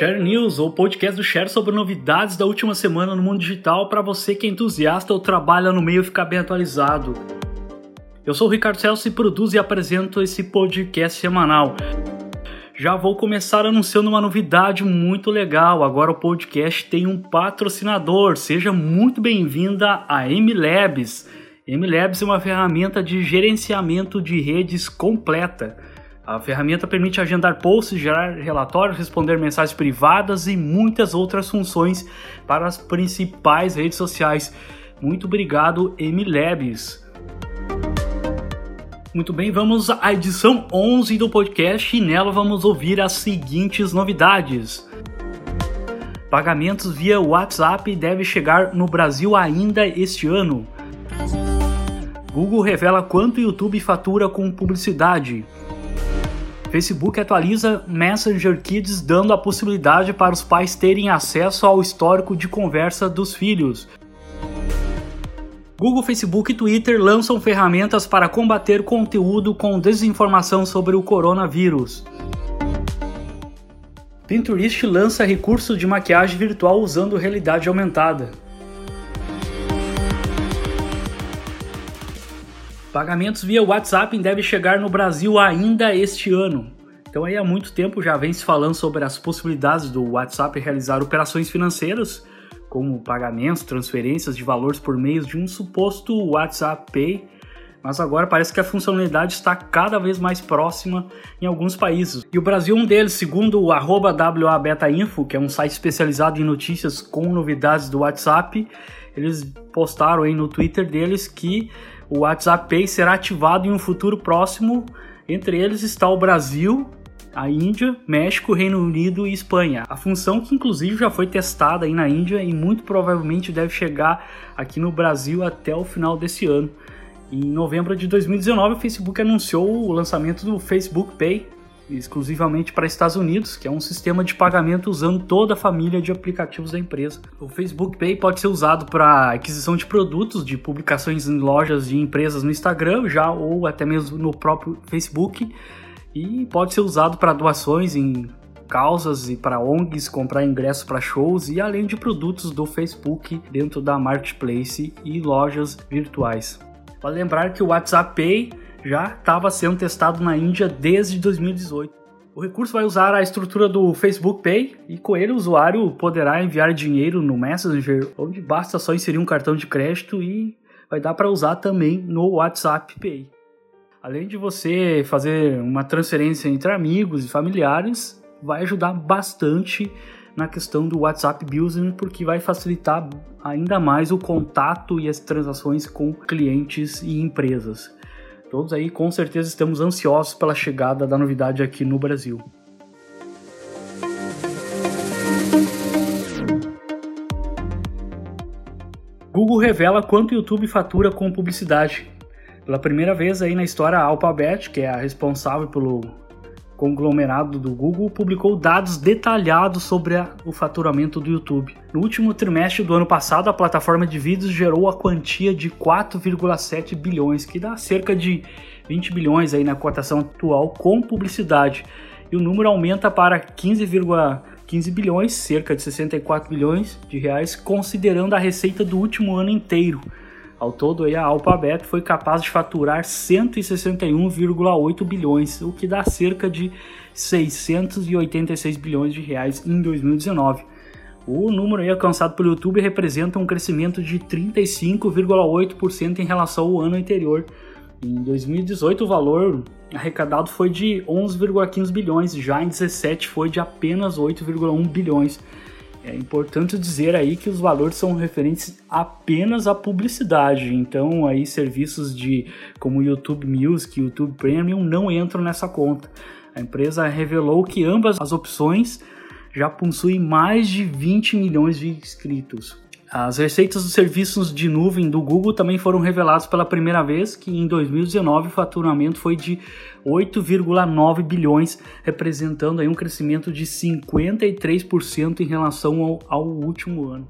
Share News, ou podcast do Share sobre novidades da última semana no mundo digital para você que é entusiasta ou trabalha no meio ficar bem atualizado. Eu sou o Ricardo Celso e produzo e apresento esse podcast semanal. Já vou começar anunciando uma novidade muito legal. Agora o podcast tem um patrocinador. Seja muito bem-vinda a MLabs. MLabs é uma ferramenta de gerenciamento de redes completa. A ferramenta permite agendar posts, gerar relatórios, responder mensagens privadas e muitas outras funções para as principais redes sociais. Muito obrigado, MLabs. Muito bem, vamos à edição 11 do podcast e nela vamos ouvir as seguintes novidades. Pagamentos via WhatsApp deve chegar no Brasil ainda este ano. Google revela quanto YouTube fatura com publicidade. Facebook atualiza Messenger Kids dando a possibilidade para os pais terem acesso ao histórico de conversa dos filhos. Google, Facebook e Twitter lançam ferramentas para combater conteúdo com desinformação sobre o coronavírus. Pinterest lança recurso de maquiagem virtual usando realidade aumentada. Pagamentos via WhatsApp devem chegar no Brasil ainda este ano. Então aí há muito tempo já vem se falando sobre as possibilidades do WhatsApp realizar operações financeiras como pagamentos, transferências de valores por meio de um suposto WhatsApp Pay, mas agora parece que a funcionalidade está cada vez mais próxima em alguns países. E o Brasil é um deles, segundo o WABetaInfo, que é um site especializado em notícias com novidades do WhatsApp, eles postaram aí no Twitter deles que o WhatsApp Pay será ativado em um futuro próximo. Entre eles está o Brasil, a Índia, México, Reino Unido e Espanha. A função que inclusive já foi testada aí na Índia e muito provavelmente deve chegar aqui no Brasil até o final desse ano. Em novembro de 2019, o Facebook anunciou o lançamento do Facebook Pay, exclusivamente para Estados Unidos, que é um sistema de pagamento usando toda a família de aplicativos da empresa. O Facebook Pay pode ser usado para aquisição de produtos, de publicações em lojas de empresas no Instagram, já ou até mesmo no próprio Facebook e pode ser usado para doações em causas e para ONGs, comprar ingressos para shows e além de produtos do Facebook dentro da Marketplace e lojas virtuais. Vale lembrar que o WhatsApp Pay já estava sendo testado na Índia desde 2018. O recurso vai usar a estrutura do Facebook Pay e com ele o usuário poderá enviar dinheiro no Messenger, onde basta só inserir um cartão de crédito e vai dar para usar também no WhatsApp Pay. Além de você fazer uma transferência entre amigos e familiares, vai ajudar bastante na questão do WhatsApp Business, porque vai facilitar ainda mais o contato e as transações com clientes e empresas. Todos aí com certeza estamos ansiosos pela chegada da novidade aqui no Brasil. Google revela quanto o YouTube fatura com publicidade. Pela primeira vez aí na história, a Alphabet, que é a responsável pelo conglomerado do Google, publicou dados detalhados sobre a, o faturamento do YouTube. No último trimestre do ano passado, a plataforma de vídeos gerou a quantia de 4,7 bilhões, que dá cerca de 20 bilhões aí na cotação atual com publicidade. E o número aumenta para 15,15 15 bilhões, cerca de 64 bilhões de reais, considerando a receita do último ano inteiro. Ao todo, a Alphabet foi capaz de faturar 161,8 bilhões, o que dá cerca de 686 bilhões de reais em 2019. O número alcançado pelo YouTube representa um crescimento de 35,8% em relação ao ano anterior. Em 2018, o valor arrecadado foi de 11,15 bilhões, já em 2017 foi de apenas 8,1 bilhões. É importante dizer aí que os valores são referentes apenas à publicidade, então aí serviços de como YouTube Music, YouTube Premium não entram nessa conta. A empresa revelou que ambas as opções já possuem mais de 20 milhões de inscritos. As receitas dos serviços de nuvem do Google também foram reveladas pela primeira vez, que em 2019 o faturamento foi de 8,9 bilhões, representando aí um crescimento de 53% em relação ao, ao último ano.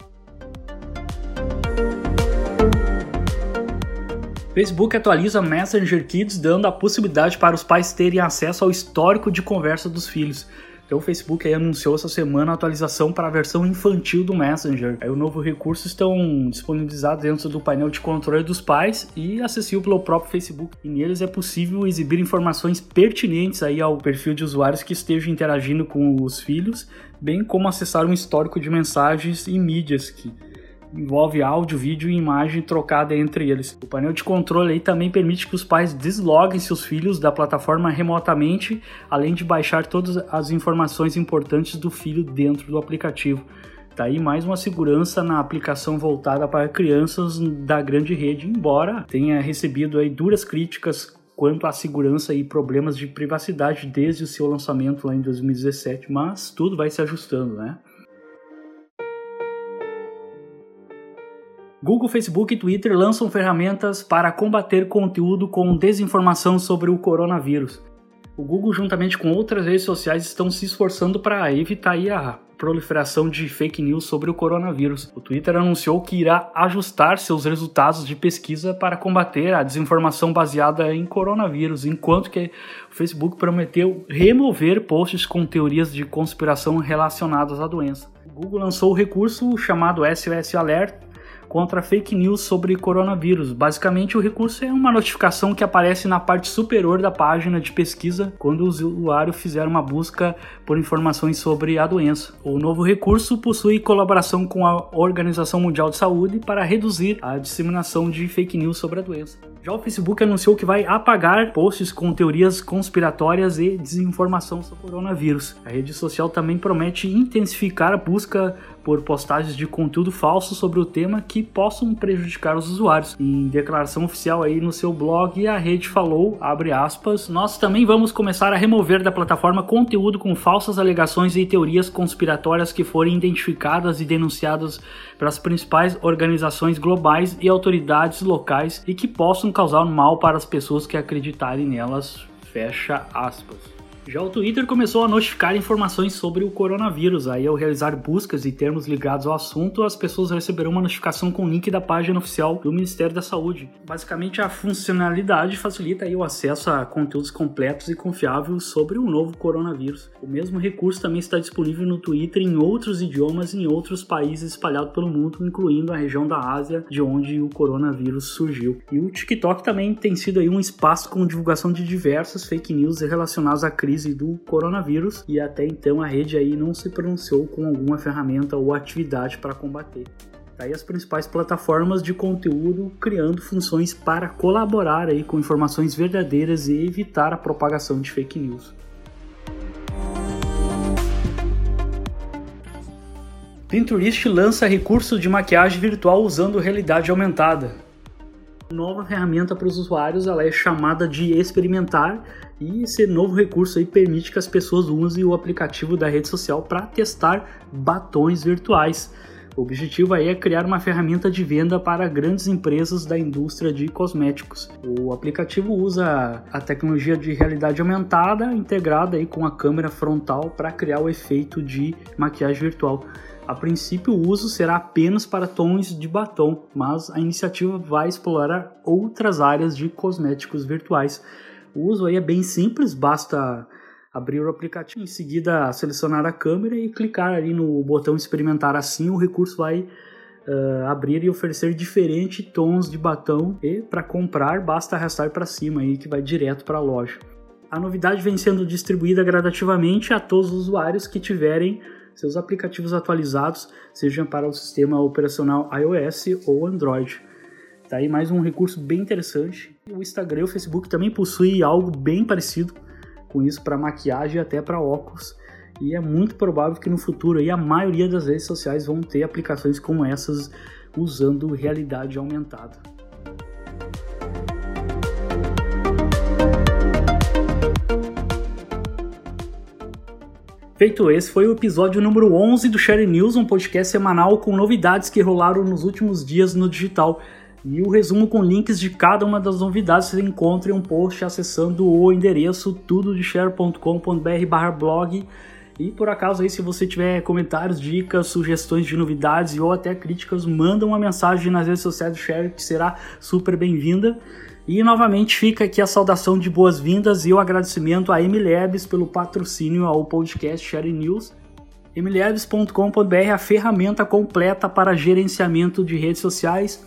Facebook atualiza Messenger Kids dando a possibilidade para os pais terem acesso ao histórico de conversa dos filhos. Então o Facebook aí anunciou essa semana a atualização para a versão infantil do Messenger. Aí o novo recurso estão disponibilizados dentro do painel de controle dos pais e acessível pelo próprio Facebook. E neles é possível exibir informações pertinentes aí ao perfil de usuários que estejam interagindo com os filhos, bem como acessar um histórico de mensagens e mídias que envolve áudio, vídeo e imagem trocada entre eles. O painel de controle aí também permite que os pais desloguem seus filhos da plataforma remotamente, além de baixar todas as informações importantes do filho dentro do aplicativo. Daí tá mais uma segurança na aplicação voltada para crianças da grande rede, embora tenha recebido aí duras críticas quanto à segurança e problemas de privacidade desde o seu lançamento lá em 2017, mas tudo vai se ajustando, né? Google, Facebook e Twitter lançam ferramentas para combater conteúdo com desinformação sobre o coronavírus. O Google, juntamente com outras redes sociais, estão se esforçando para evitar a proliferação de fake news sobre o coronavírus. O Twitter anunciou que irá ajustar seus resultados de pesquisa para combater a desinformação baseada em coronavírus, enquanto que o Facebook prometeu remover posts com teorias de conspiração relacionadas à doença. O Google lançou o recurso chamado SOS Alert contra fake news sobre coronavírus. Basicamente, o recurso é uma notificação que aparece na parte superior da página de pesquisa quando o usuário fizer uma busca por informações sobre a doença. O novo recurso possui colaboração com a Organização Mundial de Saúde para reduzir a disseminação de fake news sobre a doença. Já o Facebook anunciou que vai apagar posts com teorias conspiratórias e desinformação sobre o coronavírus. A rede social também promete intensificar a busca por postagens de conteúdo falso sobre o tema que possam prejudicar os usuários. Em declaração oficial aí no seu blog, a rede falou, abre aspas, nós também vamos começar a remover da plataforma conteúdo com falsas alegações e teorias conspiratórias que forem identificadas e denunciadas pelas principais organizações globais e autoridades locais e que possam causar mal para as pessoas que acreditarem nelas. Fecha aspas. Já o Twitter começou a notificar informações sobre o coronavírus. Aí, ao realizar buscas e termos ligados ao assunto, as pessoas receberão uma notificação com o link da página oficial do Ministério da Saúde. Basicamente, a funcionalidade facilita aí o acesso a conteúdos completos e confiáveis sobre o novo coronavírus. O mesmo recurso também está disponível no Twitter em outros idiomas em outros países espalhados pelo mundo, incluindo a região da Ásia, de onde o coronavírus surgiu. E o TikTok também tem sido aí um espaço com divulgação de diversas fake news relacionadas à crise crise do coronavírus e até então a rede aí não se pronunciou com alguma ferramenta ou atividade para combater. Daí as principais plataformas de conteúdo criando funções para colaborar aí com informações verdadeiras e evitar a propagação de fake news. Pinterest lança recurso de maquiagem virtual usando realidade aumentada nova ferramenta para os usuários, ela é chamada de experimentar e esse novo recurso aí permite que as pessoas usem o aplicativo da rede social para testar batons virtuais. O objetivo aí é criar uma ferramenta de venda para grandes empresas da indústria de cosméticos. O aplicativo usa a tecnologia de realidade aumentada integrada aí com a câmera frontal para criar o efeito de maquiagem virtual. A princípio, o uso será apenas para tons de batom, mas a iniciativa vai explorar outras áreas de cosméticos virtuais. O uso aí é bem simples, basta abrir o aplicativo, em seguida selecionar a câmera e clicar ali no botão experimentar assim, o recurso vai uh, abrir e oferecer diferentes tons de batom e para comprar basta arrastar para cima aí que vai direto para a loja. A novidade vem sendo distribuída gradativamente a todos os usuários que tiverem seus aplicativos atualizados, seja para o sistema operacional iOS ou Android. Tá aí mais um recurso bem interessante. O Instagram e o Facebook também possuem algo bem parecido com isso para maquiagem e até para óculos. E é muito provável que no futuro aí, a maioria das redes sociais vão ter aplicações como essas usando realidade aumentada. Feito esse, foi o episódio número 11 do Share News, um podcast semanal com novidades que rolaram nos últimos dias no digital. E o resumo com links de cada uma das novidades você encontra em um post acessando o endereço tudodeshare.com.br blog. E por acaso aí, se você tiver comentários, dicas, sugestões de novidades ou até críticas, manda uma mensagem nas redes sociais do Share que será super bem-vinda. E novamente fica aqui a saudação de boas-vindas e o agradecimento a MLabs pelo patrocínio ao podcast Share News. mlabs.com.br é a ferramenta completa para gerenciamento de redes sociais